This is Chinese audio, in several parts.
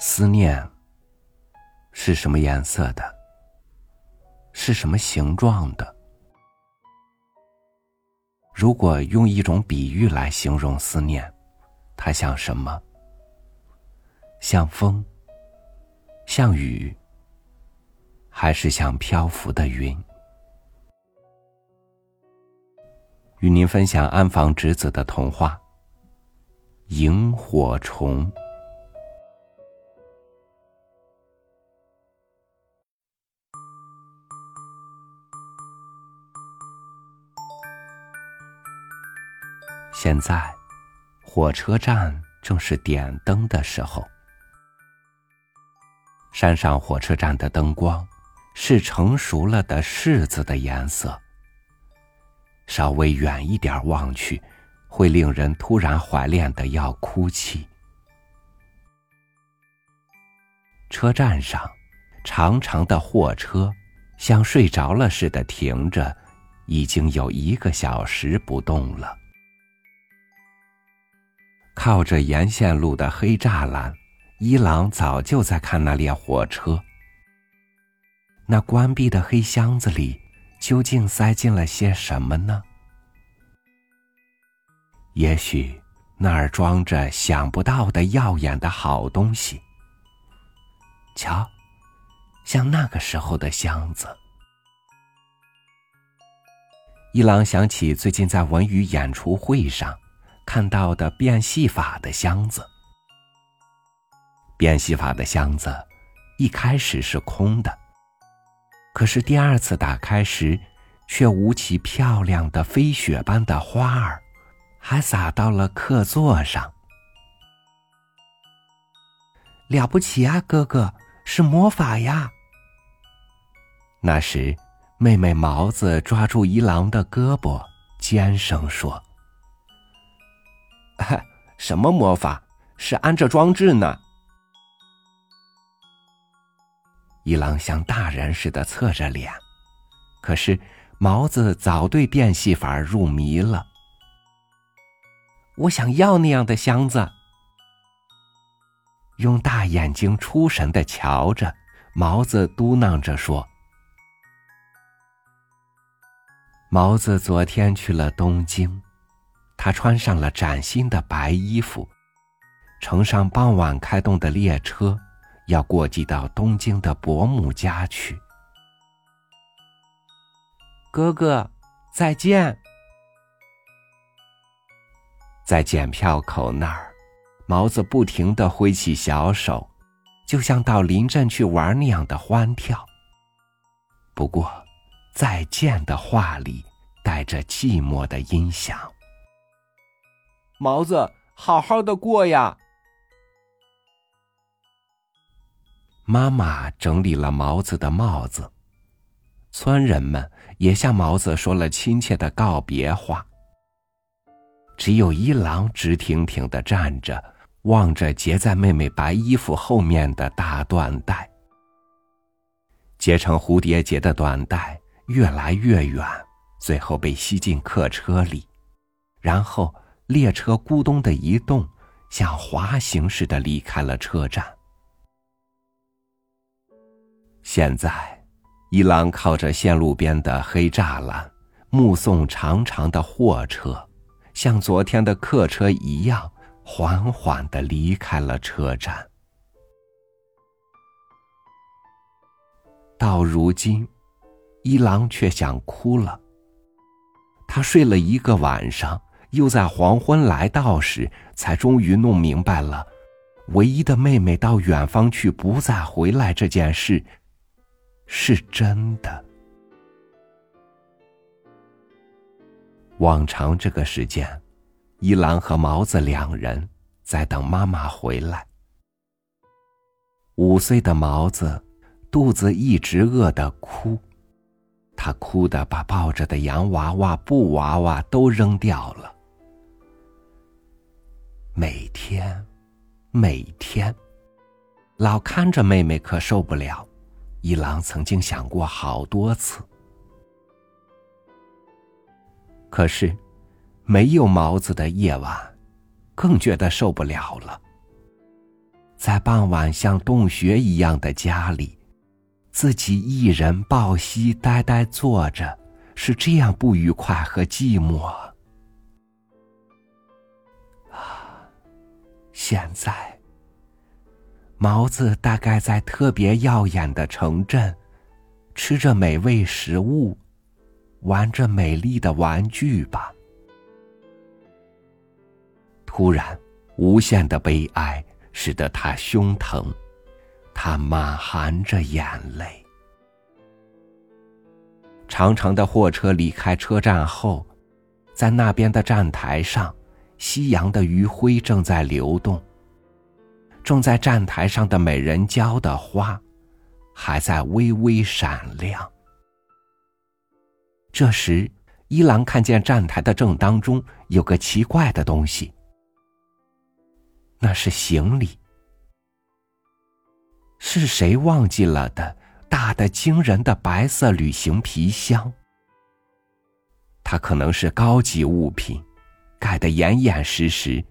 思念是什么颜色的？是什么形状的？如果用一种比喻来形容思念，它像什么？像风，像雨，还是像漂浮的云？与您分享安房直子的童话《萤火虫》。现在，火车站正是点灯的时候。山上火车站的灯光是成熟了的柿子的颜色。稍微远一点望去，会令人突然怀恋的要哭泣。车站上，长长的货车像睡着了似的停着，已经有一个小时不动了。靠着沿线路的黑栅栏，伊朗早就在看那列火车。那关闭的黑箱子里，究竟塞进了些什么呢？也许那儿装着想不到的耀眼的好东西。瞧，像那个时候的箱子。伊朗想起最近在文娱演出会上。看到的变戏法的箱子，变戏法的箱子一开始是空的，可是第二次打开时，却舞起漂亮的飞雪般的花儿，还洒到了客座上。了不起啊，哥哥，是魔法呀！那时，妹妹毛子抓住一郎的胳膊，尖声说。什么魔法？是安着装置呢。一郎像大人似的侧着脸，可是毛子早对变戏法入迷了。我想要那样的箱子。用大眼睛出神的瞧着，毛子嘟囔着说：“毛子昨天去了东京。”他穿上了崭新的白衣服，乘上傍晚开动的列车，要过继到东京的伯母家去。哥哥，再见！在检票口那儿，毛子不停的挥起小手，就像到临镇去玩那样的欢跳。不过，再见的话里带着寂寞的音响。毛子，好好的过呀！妈妈整理了毛子的帽子，村人们也向毛子说了亲切的告别话。只有一郎直挺挺的站着，望着结在妹妹白衣服后面的大缎带。结成蝴蝶结的缎带越来越远，最后被吸进客车里，然后。列车咕咚的一动，像滑行似的离开了车站。现在，一郎靠着线路边的黑栅栏，目送长长的货车，像昨天的客车一样，缓缓的离开了车站。到如今，一郎却想哭了。他睡了一个晚上。又在黄昏来到时，才终于弄明白了，唯一的妹妹到远方去不再回来这件事，是真的。往常这个时间，一郎和毛子两人在等妈妈回来。五岁的毛子肚子一直饿得哭，他哭的把抱着的洋娃娃、布娃娃都扔掉了。每天，每天，老看着妹妹可受不了。一郎曾经想过好多次，可是没有毛子的夜晚，更觉得受不了了。在傍晚像洞穴一样的家里，自己一人抱膝呆呆坐着，是这样不愉快和寂寞。现在，毛子大概在特别耀眼的城镇，吃着美味食物，玩着美丽的玩具吧。突然，无限的悲哀。使得他胸疼，他满含着眼泪。长长的货车离开车站后，在那边的站台上，夕阳的余晖正在流动。种在站台上的美人蕉的花，还在微微闪亮。这时，一郎看见站台的正当中有个奇怪的东西。那是行李，是谁忘记了的？大的惊人的白色旅行皮箱，它可能是高级物品，盖得严严实实，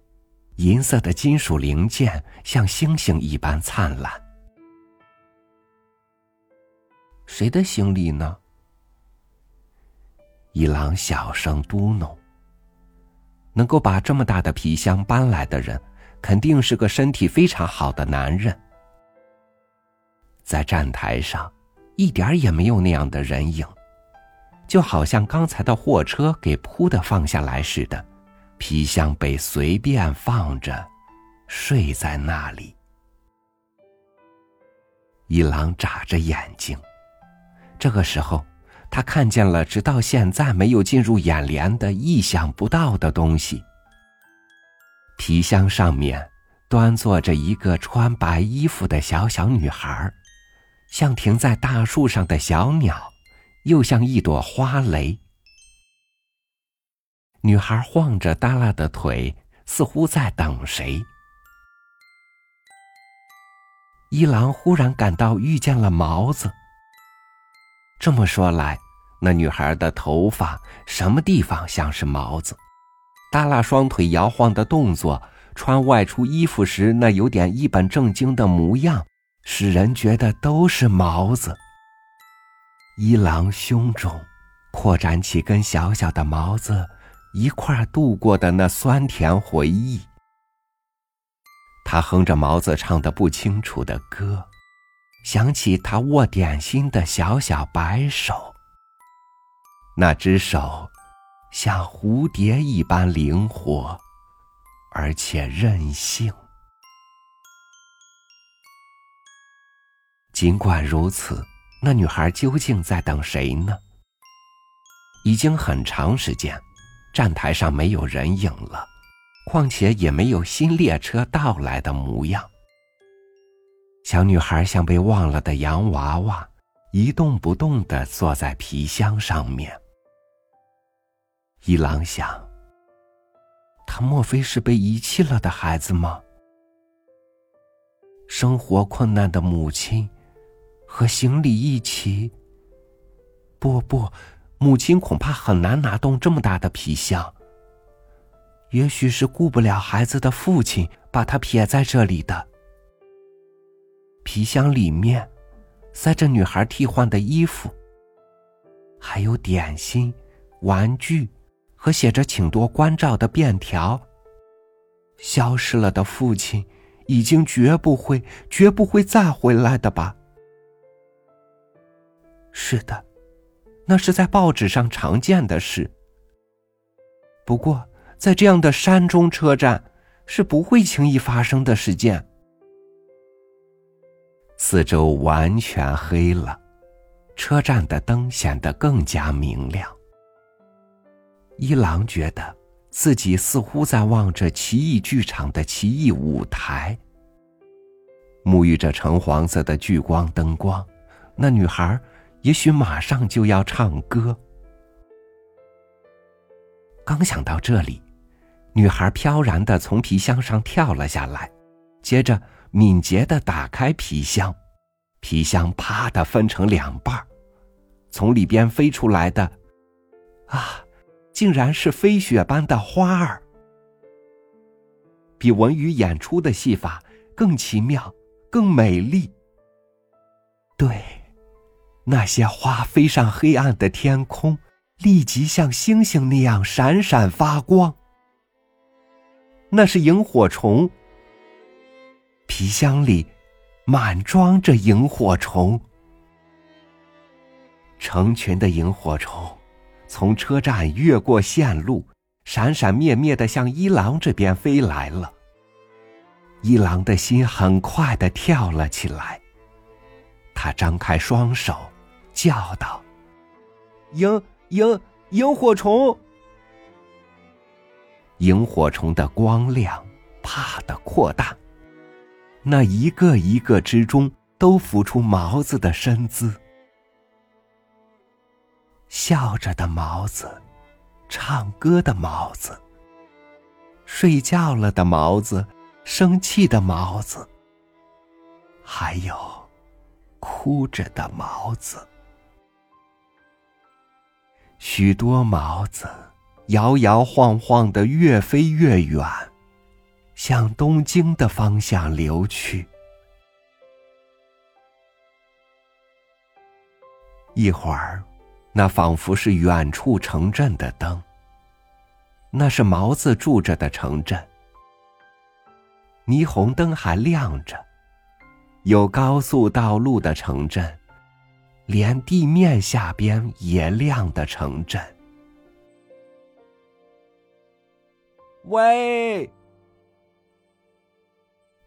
银色的金属零件像星星一般灿烂。谁的行李呢？一郎小声嘟哝：“能够把这么大的皮箱搬来的人。”肯定是个身体非常好的男人。在站台上，一点也没有那样的人影，就好像刚才的货车给扑的放下来似的，皮箱被随便放着，睡在那里。一郎眨着眼睛，这个时候，他看见了直到现在没有进入眼帘的意想不到的东西。皮箱上面端坐着一个穿白衣服的小小女孩，像停在大树上的小鸟，又像一朵花蕾。女孩晃着耷拉的腿，似乎在等谁。一郎忽然感到遇见了毛子。这么说来，那女孩的头发什么地方像是毛子？耷拉双腿摇晃的动作，穿外出衣服时那有点一本正经的模样，使人觉得都是毛子。一郎胸中扩展起根小小的毛子一块度过的那酸甜回忆。他哼着毛子唱的不清楚的歌，想起他握点心的小小白手，那只手。像蝴蝶一般灵活，而且任性。尽管如此，那女孩究竟在等谁呢？已经很长时间，站台上没有人影了，况且也没有新列车到来的模样。小女孩像被忘了的洋娃娃，一动不动的坐在皮箱上面。一郎想：他莫非是被遗弃了的孩子吗？生活困难的母亲和行李一起？不不，母亲恐怕很难拿动这么大的皮箱。也许是顾不了孩子的父亲把他撇在这里的。皮箱里面塞着女孩替换的衣服，还有点心、玩具。和写着“请多关照”的便条。消失了的父亲，已经绝不会、绝不会再回来的吧？是的，那是在报纸上常见的事。不过，在这样的山中车站，是不会轻易发生的事件。四周完全黑了，车站的灯显得更加明亮。一郎觉得自己似乎在望着奇异剧场的奇异舞台，沐浴着橙黄色的聚光灯光，那女孩也许马上就要唱歌。刚想到这里，女孩飘然的从皮箱上跳了下来，接着敏捷的打开皮箱，皮箱啪的分成两半从里边飞出来的，啊！竟然是飞雪般的花儿，比文娱演出的戏法更奇妙，更美丽。对，那些花飞上黑暗的天空，立即像星星那样闪闪发光。那是萤火虫，皮箱里满装着萤火虫，成群的萤火虫从车站越过线路，闪闪灭灭的向一郎这边飞来了。一郎的心很快的跳了起来，他张开双手，叫道：“萤萤萤火虫！”萤火虫的光亮啪的扩大，那一个一个之中都浮出毛子的身姿，笑着的毛子，唱歌的毛子，睡觉了的毛子，生气的毛子，还有哭着的毛子，许多毛子。摇摇晃晃的，越飞越远，向东京的方向流去。一会儿，那仿佛是远处城镇的灯。那是毛子住着的城镇，霓虹灯还亮着，有高速道路的城镇，连地面下边也亮的城镇。喂！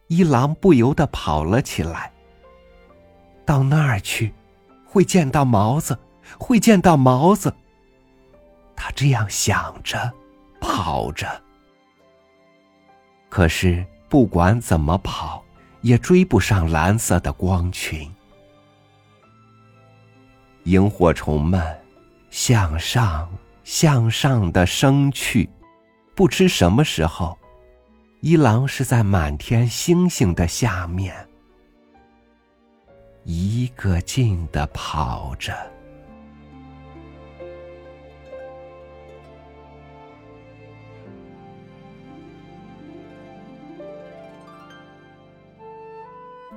一郎不由得跑了起来。到那儿去，会见到毛子，会见到毛子。他这样想着，跑着。可是不管怎么跑，也追不上蓝色的光群。萤火虫们向上，向上的升去。不知什么时候，一郎是在满天星星的下面，一个劲的跑着。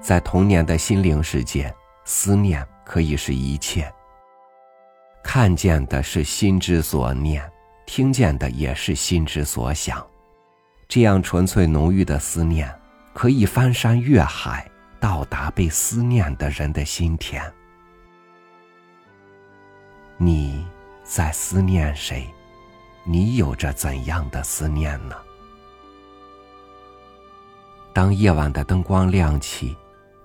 在童年的心灵世界，思念可以是一切。看见的是心之所念。听见的也是心之所想，这样纯粹浓郁的思念，可以翻山越海，到达被思念的人的心田。你在思念谁？你有着怎样的思念呢？当夜晚的灯光亮起，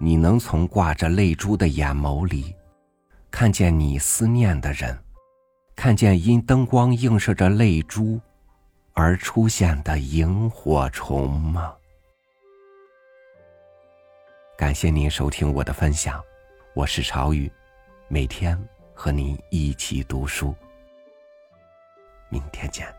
你能从挂着泪珠的眼眸里，看见你思念的人。看见因灯光映射着泪珠而出现的萤火虫吗？感谢您收听我的分享，我是朝雨，每天和您一起读书。明天见。